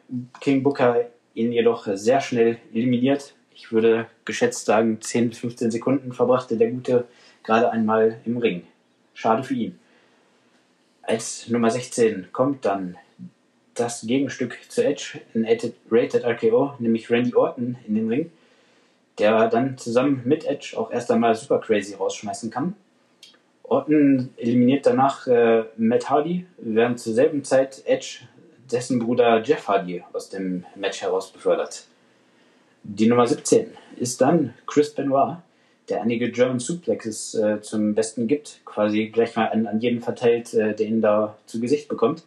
King Booker ihn jedoch sehr schnell eliminiert. Ich würde geschätzt sagen, 10 bis 15 Sekunden verbrachte der Gute gerade einmal im Ring. Schade für ihn. Als Nummer 16 kommt dann das Gegenstück zu Edge in Rated RKO, nämlich Randy Orton in den Ring, der dann zusammen mit Edge auch erst einmal Super Crazy rausschmeißen kann. Orton eliminiert danach äh, Matt Hardy, während zur selben Zeit Edge dessen Bruder Jeff Hardy aus dem Match heraus befördert. Die Nummer 17 ist dann Chris Benoit, der einige German Suplexes äh, zum Besten gibt, quasi gleich mal an, an jeden verteilt, äh, der ihn da zu Gesicht bekommt.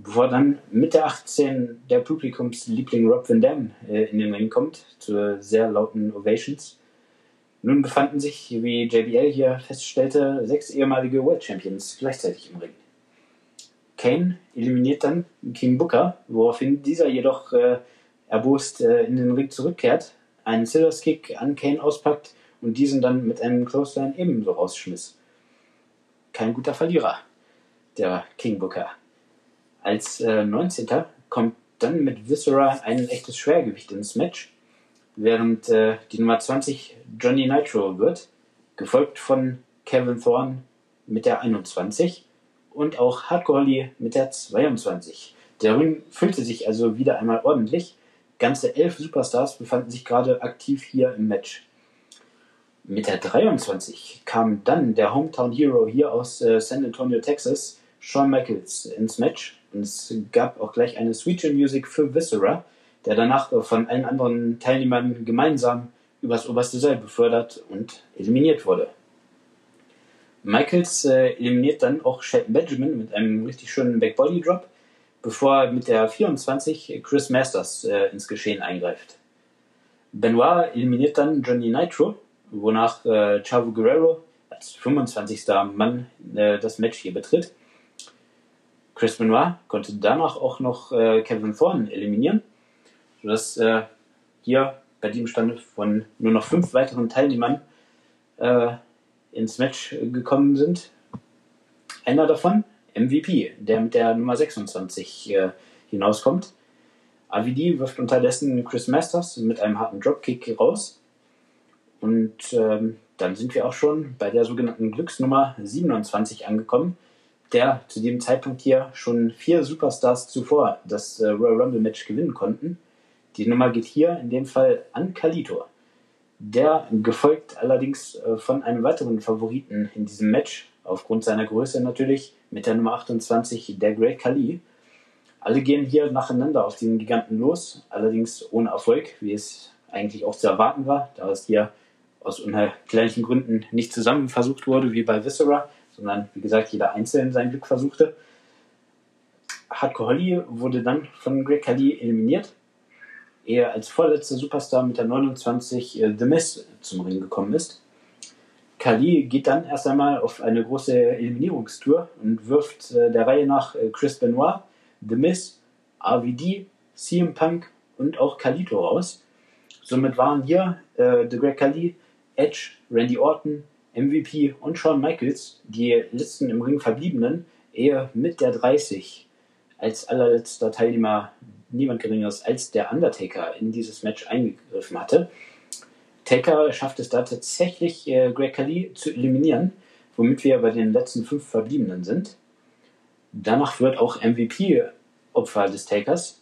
Bevor dann mit der 18 der Publikumsliebling Rob Van Dam äh, in den Ring kommt, zu sehr lauten Ovations. Nun befanden sich, wie JBL hier feststellte, sechs ehemalige World Champions gleichzeitig im Ring. Kane eliminiert dann King Booker, woraufhin dieser jedoch äh, erbost äh, in den Ring zurückkehrt, einen Scissors Kick an Kane auspackt und diesen dann mit einem Clothesline ebenso rausschmiss. Kein guter Verlierer, der King Booker. Als äh, 19. kommt dann mit Viscera ein echtes Schwergewicht ins Match, während äh, die Nummer 20 Johnny Nitro wird, gefolgt von Kevin Thorne mit der 21 und auch Hardcore Holly mit der 22. Der Ring füllte sich also wieder einmal ordentlich. Ganze elf Superstars befanden sich gerade aktiv hier im Match. Mit der 23 kam dann der Hometown Hero hier aus äh, San Antonio, Texas, Shawn Michaels, ins Match. Und es gab auch gleich eine Switcher Music für Viscera, der danach von allen anderen Teilnehmern gemeinsam übers oberste Seil befördert und eliminiert wurde. Michaels äh, eliminiert dann auch Shelton Benjamin mit einem richtig schönen Backbody Drop, bevor er mit der 24 Chris Masters äh, ins Geschehen eingreift. Benoit eliminiert dann Johnny Nitro, wonach äh, Chavo Guerrero als 25. Mann äh, das Match hier betritt. Chris Benoit konnte danach auch noch äh, Kevin Thorne eliminieren, sodass äh, hier bei dem Stand von nur noch fünf weiteren Teilnehmern äh, ins Match gekommen sind. Einer davon, MVP, der mit der Nummer 26 äh, hinauskommt. AVD wirft unterdessen Chris Masters mit einem harten Dropkick raus. Und ähm, dann sind wir auch schon bei der sogenannten Glücksnummer 27 angekommen, der zu dem Zeitpunkt hier schon vier Superstars zuvor das äh, Royal Rumble Match gewinnen konnten. Die Nummer geht hier in dem Fall an Kalito der gefolgt allerdings äh, von einem weiteren Favoriten in diesem Match, aufgrund seiner Größe natürlich, mit der Nummer 28, der Great Khali. Alle gehen hier nacheinander auf diesen Giganten los, allerdings ohne Erfolg, wie es eigentlich auch zu erwarten war, da es hier aus unerklärlichen Gründen nicht zusammen versucht wurde, wie bei Viscera, sondern wie gesagt, jeder einzeln sein Glück versuchte. Hardcore Holly wurde dann von Greg Khali eliminiert er als vorletzter Superstar mit der 29 äh, The Miz zum Ring gekommen ist. Kali geht dann erst einmal auf eine große Eliminierungstour und wirft äh, der Reihe nach äh, Chris Benoit, The Miz, RVD, CM Punk und auch Kalito raus. Somit waren hier äh, The Great Khali, Edge, Randy Orton, MVP und Shawn Michaels, die letzten im Ring verbliebenen, ehe mit der 30 als allerletzter Teilnehmer niemand geringeres als der Undertaker in dieses Match eingegriffen hatte. Taker schafft es da tatsächlich, äh, Greg Khali zu eliminieren, womit wir bei den letzten fünf Verbliebenen sind. Danach wird auch MVP Opfer des Takers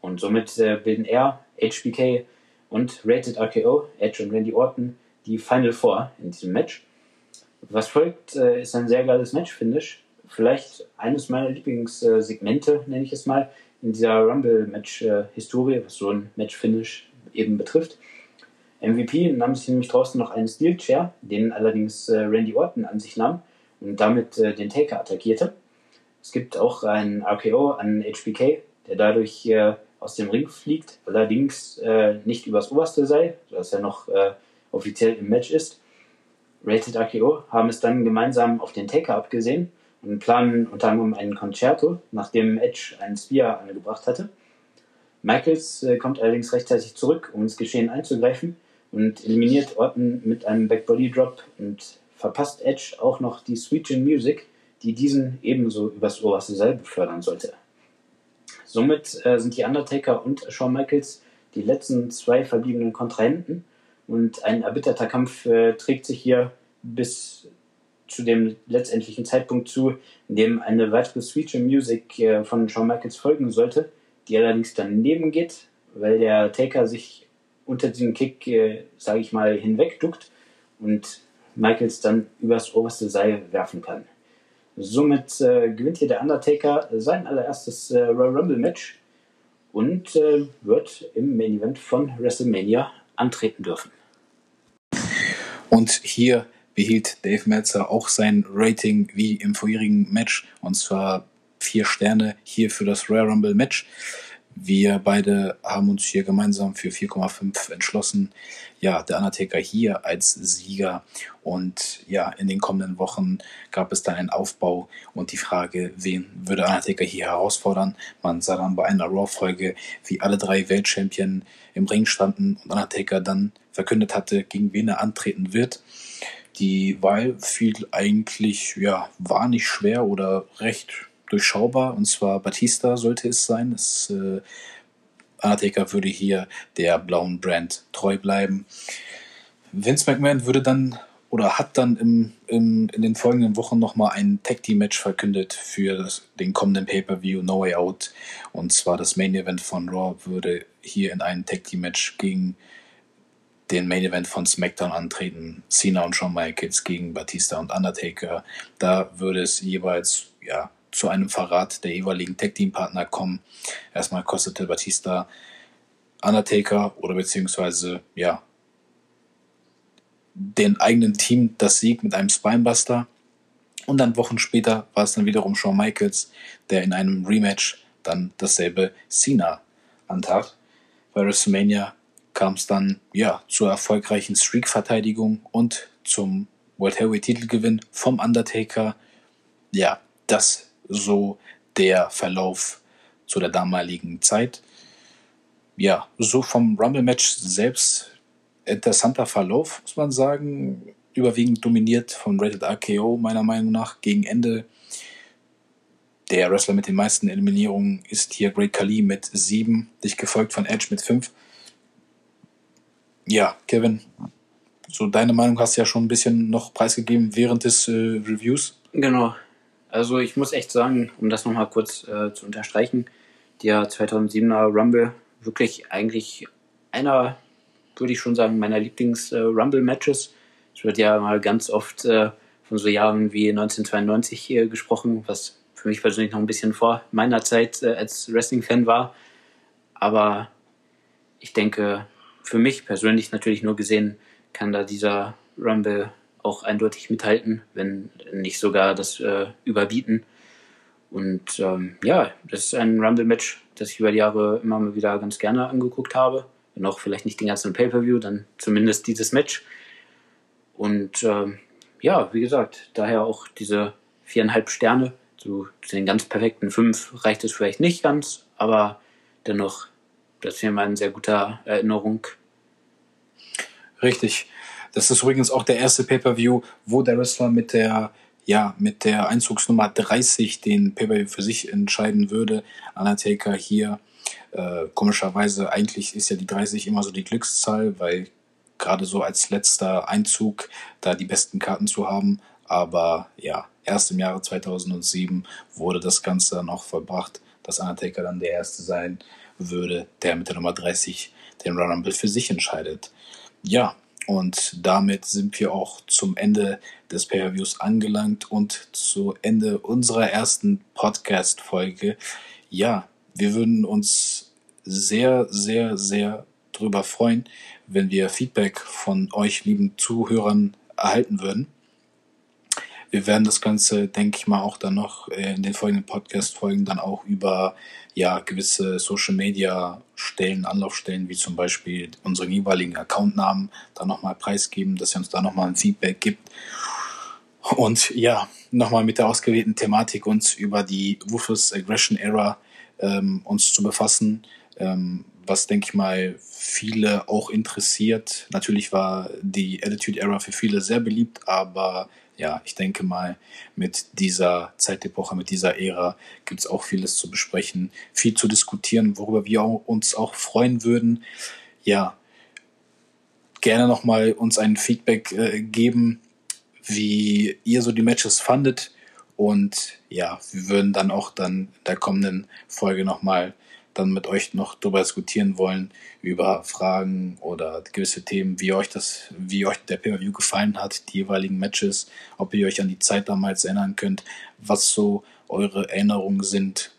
und somit äh, bilden er, HBK und Rated RKO, Edge und Randy Orton, die Final Four in diesem Match. Was folgt, äh, ist ein sehr geiles Match-Finish. Vielleicht eines meiner Lieblingssegmente, nenne ich es mal, in dieser Rumble-Match-Historie, was so ein Match-Finish eben betrifft. MVP nahm sich nämlich draußen noch einen Steel Chair, den allerdings äh, Randy Orton an sich nahm und damit äh, den Taker attackierte. Es gibt auch einen RKO an HBK, der dadurch äh, aus dem Ring fliegt, allerdings äh, nicht übers oberste Seil, sodass er noch äh, offiziell im Match ist. Rated RKO haben es dann gemeinsam auf den Taker abgesehen und planen unter anderem einen Concerto, nachdem Edge einen Spear angebracht hatte. Michaels äh, kommt allerdings rechtzeitig zurück, um ins Geschehen einzugreifen und eliminiert Orton mit einem Backbody Drop und verpasst Edge auch noch die Sweet Chin Music, die diesen ebenso übers oberste Seil befördern sollte. Somit äh, sind die Undertaker und Shawn Michaels die letzten zwei verbliebenen Kontrahenten und ein erbitterter Kampf äh, trägt sich hier bis zu dem letztendlichen Zeitpunkt zu, in dem eine weitere Chin Music äh, von Shawn Michaels folgen sollte, die allerdings daneben geht, weil der Taker sich unter diesem Kick, äh, sage ich mal, hinwegduckt und Michaels dann übers oberste Seil werfen kann. Somit äh, gewinnt hier der Undertaker sein allererstes äh, Royal Rumble Match und äh, wird im Main Event von WrestleMania antreten dürfen. Und hier behielt Dave Meltzer auch sein Rating wie im vorherigen Match und zwar vier Sterne hier für das Royal Rumble Match. Wir beide haben uns hier gemeinsam für 4,5 entschlossen. Ja, der Undertaker hier als Sieger. Und ja, in den kommenden Wochen gab es dann einen Aufbau und die Frage, wen würde Undertaker hier herausfordern? Man sah dann bei einer Raw-Folge, wie alle drei Weltchampion im Ring standen und Undertaker dann verkündet hatte, gegen wen er antreten wird. Die Wahl fiel eigentlich, ja, war nicht schwer oder recht durchschaubar. Und zwar Batista sollte es sein. Das, äh, Undertaker würde hier der blauen Brand treu bleiben. Vince McMahon würde dann oder hat dann im, im, in den folgenden Wochen nochmal ein Tag Team Match verkündet für das, den kommenden Pay-Per-View No Way Out. Und zwar das Main Event von Raw würde hier in einem Tag Team Match gegen den Main Event von SmackDown antreten. Cena und Shawn Michaels gegen Batista und Undertaker. Da würde es jeweils, ja, zu einem Verrat der jeweiligen Tag Team Partner kommen. Erstmal kostete Batista Undertaker oder beziehungsweise ja den eigenen Team das Sieg mit einem Spinebuster. Und dann Wochen später war es dann wiederum Shawn Michaels, der in einem Rematch dann dasselbe Cena antat. Bei WrestleMania kam es dann ja zur erfolgreichen Streak-Verteidigung und zum World Heavyweight Titelgewinn vom Undertaker. Ja, das so der Verlauf zu der damaligen Zeit. Ja, so vom Rumble-Match selbst interessanter Verlauf, muss man sagen. Überwiegend dominiert von Rated RKO, meiner Meinung nach, gegen Ende. Der Wrestler mit den meisten Eliminierungen ist hier Great Khali mit sieben, dich gefolgt von Edge mit fünf. Ja, Kevin, so deine Meinung hast du ja schon ein bisschen noch preisgegeben während des äh, Reviews. Genau, also ich muss echt sagen, um das nochmal kurz äh, zu unterstreichen, der 2007er Rumble wirklich eigentlich einer, würde ich schon sagen, meiner Lieblings-Rumble-Matches. Äh, es wird ja mal ganz oft äh, von so Jahren wie 1992 hier gesprochen, was für mich persönlich noch ein bisschen vor meiner Zeit äh, als Wrestling-Fan war. Aber ich denke, für mich persönlich natürlich nur gesehen, kann da dieser Rumble auch eindeutig mithalten, wenn nicht sogar das äh, überbieten. Und ähm, ja, das ist ein Rumble-Match, das ich über die Jahre immer mal wieder ganz gerne angeguckt habe. Wenn auch vielleicht nicht den ganzen Pay-Per-View, dann zumindest dieses Match. Und ähm, ja, wie gesagt, daher auch diese viereinhalb Sterne. So zu den ganz perfekten fünf reicht es vielleicht nicht ganz, aber dennoch, das ist mir mal eine sehr gute Erinnerung. Richtig. Das ist übrigens auch der erste Pay-Per-View, wo der Wrestler mit der, ja, mit der Einzugsnummer 30 den Pay-Per-View für sich entscheiden würde. Undertaker hier, äh, komischerweise, eigentlich ist ja die 30 immer so die Glückszahl, weil gerade so als letzter Einzug da die besten Karten zu haben. Aber ja, erst im Jahre 2007 wurde das Ganze dann auch vollbracht, dass Undertaker dann der Erste sein würde, der mit der Nummer 30 den Royal Rumble für sich entscheidet. Ja, und damit sind wir auch zum Ende des Pay-Per-Views angelangt und zu Ende unserer ersten Podcast-Folge. Ja, wir würden uns sehr, sehr, sehr drüber freuen, wenn wir Feedback von euch, lieben Zuhörern, erhalten würden. Wir werden das Ganze, denke ich mal, auch dann noch in den folgenden Podcast-Folgen dann auch über ja, gewisse Social Media Stellen, Anlaufstellen, wie zum Beispiel unseren jeweiligen Accountnamen, dann nochmal preisgeben, dass ihr uns da nochmal ein Feedback gibt. Und ja, nochmal mit der ausgewählten Thematik uns über die Ruthless Aggression Era ähm, uns zu befassen, ähm, was denke ich mal viele auch interessiert. Natürlich war die Attitude Era für viele sehr beliebt, aber ja, ich denke mal, mit dieser Zeitepoche, mit dieser Ära gibt es auch vieles zu besprechen, viel zu diskutieren, worüber wir uns auch freuen würden. Ja, gerne nochmal uns ein Feedback äh, geben, wie ihr so die Matches fandet. Und ja, wir würden dann auch dann in der kommenden Folge nochmal dann mit euch noch darüber diskutieren wollen, über Fragen oder gewisse Themen, wie euch das, wie euch der Pay-Per-View gefallen hat, die jeweiligen Matches, ob ihr euch an die Zeit damals erinnern könnt, was so eure Erinnerungen sind.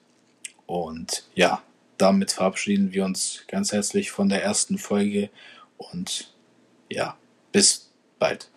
Und ja, damit verabschieden wir uns ganz herzlich von der ersten Folge und ja, bis bald.